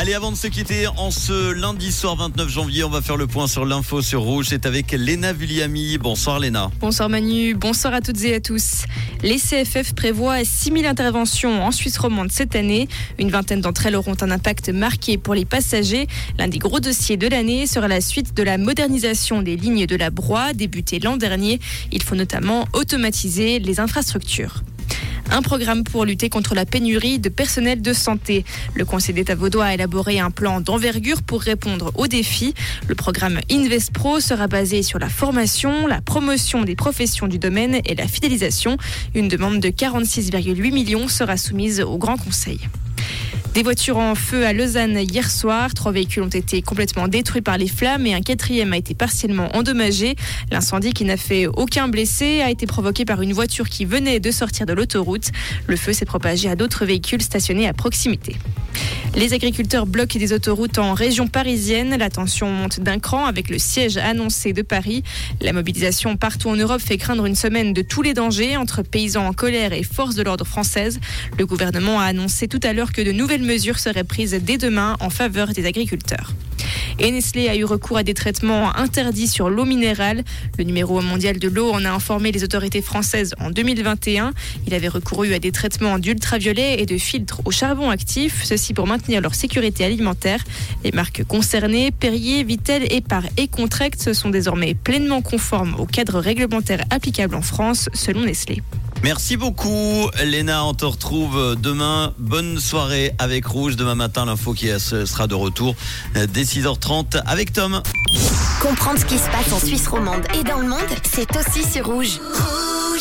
Allez, avant de se quitter, en ce lundi soir 29 janvier, on va faire le point sur l'info sur Rouge. C'est avec Léna Vulliami. Bonsoir Léna. Bonsoir Manu, bonsoir à toutes et à tous. Les CFF prévoient 6000 interventions en Suisse romande cette année. Une vingtaine d'entre elles auront un impact marqué pour les passagers. L'un des gros dossiers de l'année sera la suite de la modernisation des lignes de la Broye débutée l'an dernier. Il faut notamment automatiser les infrastructures un programme pour lutter contre la pénurie de personnel de santé. Le Conseil d'État vaudois a élaboré un plan d'envergure pour répondre aux défis. Le programme InvestPro sera basé sur la formation, la promotion des professions du domaine et la fidélisation. Une demande de 46,8 millions sera soumise au Grand Conseil. Des voitures en feu à Lausanne hier soir. Trois véhicules ont été complètement détruits par les flammes et un quatrième a été partiellement endommagé. L'incendie qui n'a fait aucun blessé a été provoqué par une voiture qui venait de sortir de l'autoroute. Le feu s'est propagé à d'autres véhicules stationnés à proximité. Les agriculteurs bloquent des autoroutes en région parisienne. La tension monte d'un cran avec le siège annoncé de Paris. La mobilisation partout en Europe fait craindre une semaine de tous les dangers entre paysans en colère et forces de l'ordre françaises. Le gouvernement a annoncé tout à l'heure que de nouvelles mesures seraient prises dès demain en faveur des agriculteurs. Et Nestlé a eu recours à des traitements interdits sur l'eau minérale. Le numéro mondial de l'eau en a informé les autorités françaises en 2021. Il avait recouru à des traitements d'ultraviolet et de filtres au charbon actif, ceci pour maintenir leur sécurité alimentaire. Les marques concernées, Perrier, Vitel et par sont désormais pleinement conformes au cadre réglementaire applicable en France, selon Nestlé. Merci beaucoup, Léna. On te retrouve demain. Bonne soirée avec Rouge. Demain matin, l'info qui sera de retour dès 6h30 avec Tom. Comprendre ce qui se passe en Suisse romande et dans le monde, c'est aussi sur Rouge.